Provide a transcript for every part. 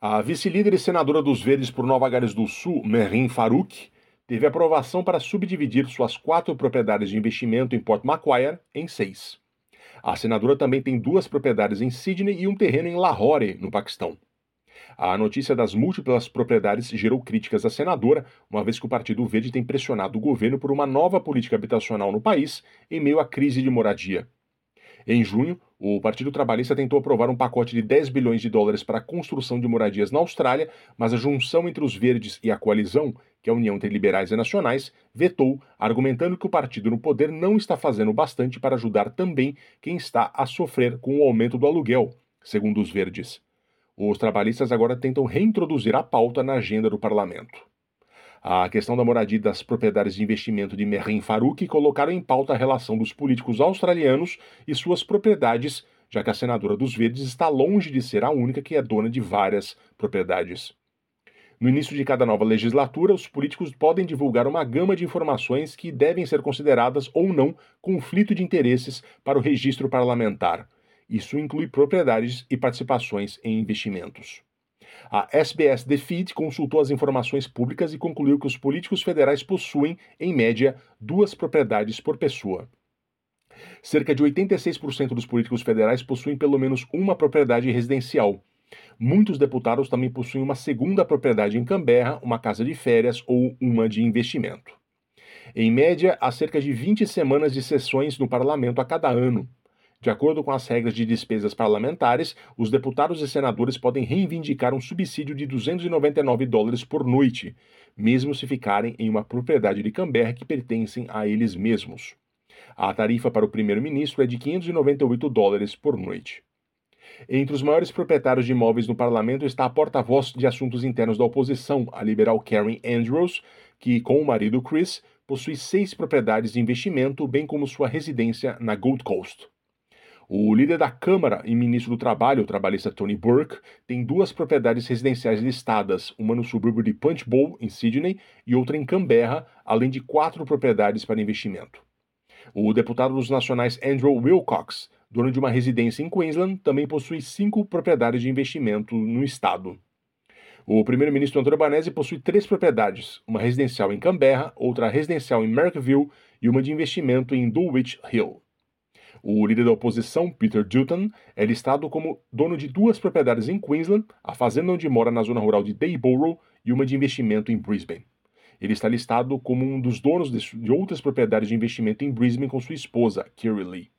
A vice-líder e senadora dos Verdes por Nova Gales do Sul, Merin Farouk, teve aprovação para subdividir suas quatro propriedades de investimento em Port Macquarie em seis. A senadora também tem duas propriedades em Sydney e um terreno em Lahore, no Paquistão. A notícia das múltiplas propriedades gerou críticas à senadora, uma vez que o Partido Verde tem pressionado o governo por uma nova política habitacional no país em meio à crise de moradia. Em junho, o Partido Trabalhista tentou aprovar um pacote de 10 bilhões de dólares para a construção de moradias na Austrália, mas a junção entre os verdes e a coalizão, que é a união entre liberais e nacionais, vetou, argumentando que o partido no poder não está fazendo bastante para ajudar também quem está a sofrer com o aumento do aluguel, segundo os verdes. Os trabalhistas agora tentam reintroduzir a pauta na agenda do parlamento. A questão da moradia das propriedades de investimento de Merin Farouk colocaram em pauta a relação dos políticos australianos e suas propriedades, já que a senadora dos Verdes está longe de ser a única que é dona de várias propriedades. No início de cada nova legislatura, os políticos podem divulgar uma gama de informações que devem ser consideradas ou não conflito de interesses para o registro parlamentar. Isso inclui propriedades e participações em investimentos. A SBS Defeat consultou as informações públicas e concluiu que os políticos federais possuem, em média, duas propriedades por pessoa. Cerca de 86% dos políticos federais possuem pelo menos uma propriedade residencial. Muitos deputados também possuem uma segunda propriedade em Canberra, uma casa de férias ou uma de investimento. Em média, há cerca de 20 semanas de sessões no parlamento a cada ano. De acordo com as regras de despesas parlamentares, os deputados e senadores podem reivindicar um subsídio de 299 dólares por noite, mesmo se ficarem em uma propriedade de Canberra que pertencem a eles mesmos. A tarifa para o primeiro-ministro é de 598 dólares por noite. Entre os maiores proprietários de imóveis no parlamento está a porta-voz de assuntos internos da oposição, a liberal Karen Andrews, que, com o marido Chris, possui seis propriedades de investimento, bem como sua residência na Gold Coast. O líder da Câmara e ministro do Trabalho, o trabalhista Tony Burke, tem duas propriedades residenciais listadas, uma no subúrbio de Punchbowl, em Sydney, e outra em Canberra, além de quatro propriedades para investimento. O deputado dos nacionais Andrew Wilcox, dono de uma residência em Queensland, também possui cinco propriedades de investimento no estado. O primeiro-ministro Antônio Albanese possui três propriedades, uma residencial em Canberra, outra residencial em Merckville e uma de investimento em Dulwich Hill. O líder da oposição, Peter Dutton, é listado como dono de duas propriedades em Queensland, a fazenda onde mora na zona rural de Dayborough e uma de investimento em Brisbane. Ele está listado como um dos donos de outras propriedades de investimento em Brisbane com sua esposa, Kiri Lee.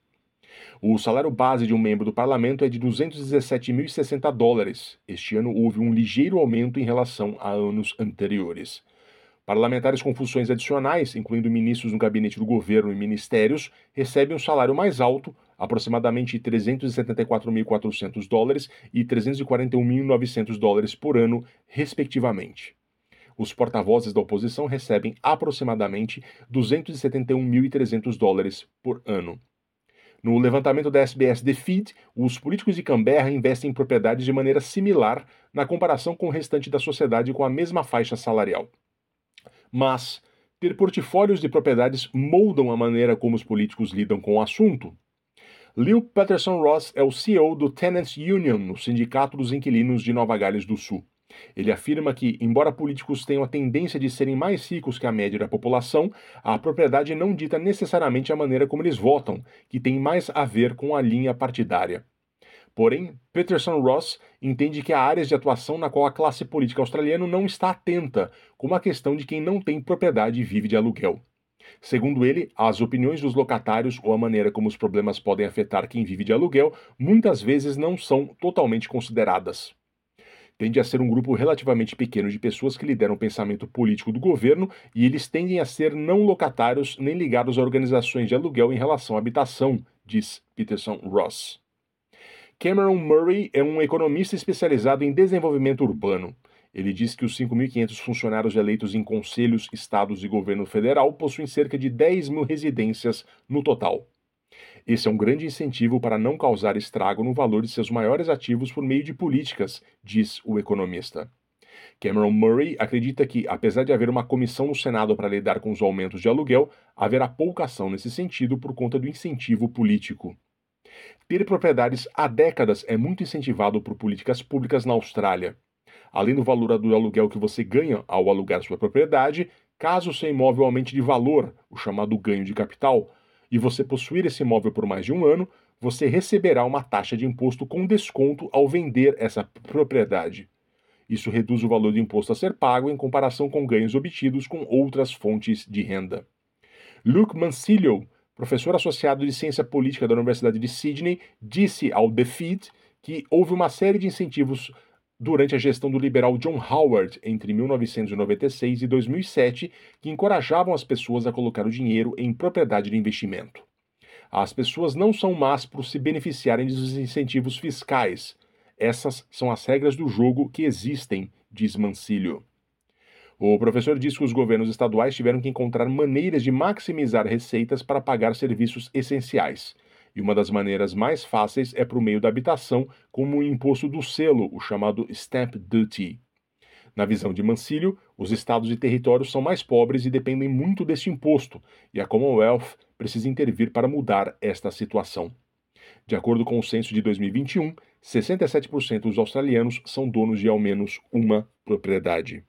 O salário base de um membro do parlamento é de 217.060 dólares. Este ano houve um ligeiro aumento em relação a anos anteriores. Parlamentares com funções adicionais, incluindo ministros no gabinete do governo e ministérios, recebem um salário mais alto, aproximadamente 374.400 dólares e 341.900 dólares por ano, respectivamente. Os porta-vozes da oposição recebem aproximadamente 271.300 dólares por ano. No levantamento da SBS Defeat, os políticos de Canberra investem em propriedades de maneira similar na comparação com o restante da sociedade com a mesma faixa salarial mas ter portfólios de propriedades moldam a maneira como os políticos lidam com o assunto. Leo Patterson Ross é o CEO do Tenants Union, o Sindicato dos Inquilinos de Nova Gales do Sul. Ele afirma que, embora políticos tenham a tendência de serem mais ricos que a média da população, a propriedade não dita necessariamente a maneira como eles votam, que tem mais a ver com a linha partidária. Porém, Peterson Ross entende que há áreas de atuação na qual a classe política australiana não está atenta, como a questão de quem não tem propriedade e vive de aluguel. Segundo ele, as opiniões dos locatários ou a maneira como os problemas podem afetar quem vive de aluguel muitas vezes não são totalmente consideradas. Tende a ser um grupo relativamente pequeno de pessoas que lideram o pensamento político do governo e eles tendem a ser não locatários nem ligados a organizações de aluguel em relação à habitação, diz Peterson Ross. Cameron Murray é um economista especializado em desenvolvimento urbano. Ele diz que os 5.500 funcionários eleitos em conselhos, estados e governo federal possuem cerca de 10 mil residências no total. Esse é um grande incentivo para não causar estrago no valor de seus maiores ativos por meio de políticas, diz o economista. Cameron Murray acredita que, apesar de haver uma comissão no Senado para lidar com os aumentos de aluguel, haverá pouca ação nesse sentido por conta do incentivo político. Ter propriedades há décadas é muito incentivado por políticas públicas na Austrália. além do valor do aluguel que você ganha ao alugar sua propriedade, caso seu imóvel aumente de valor, o chamado ganho de capital, e você possuir esse imóvel por mais de um ano, você receberá uma taxa de imposto com desconto ao vender essa propriedade. Isso reduz o valor do imposto a ser pago em comparação com ganhos obtidos com outras fontes de renda. Luke Mancillo, professor associado de ciência política da Universidade de Sydney, disse ao The Feed que houve uma série de incentivos durante a gestão do liberal John Howard entre 1996 e 2007 que encorajavam as pessoas a colocar o dinheiro em propriedade de investimento. As pessoas não são más por se beneficiarem dos incentivos fiscais. Essas são as regras do jogo que existem, diz Mancilio. O professor diz que os governos estaduais tiveram que encontrar maneiras de maximizar receitas para pagar serviços essenciais. E uma das maneiras mais fáceis é por meio da habitação, como o imposto do selo, o chamado Stamp Duty. Na visão de Mancilio, os estados e territórios são mais pobres e dependem muito deste imposto, e a Commonwealth precisa intervir para mudar esta situação. De acordo com o censo de 2021, 67% dos australianos são donos de ao menos uma propriedade.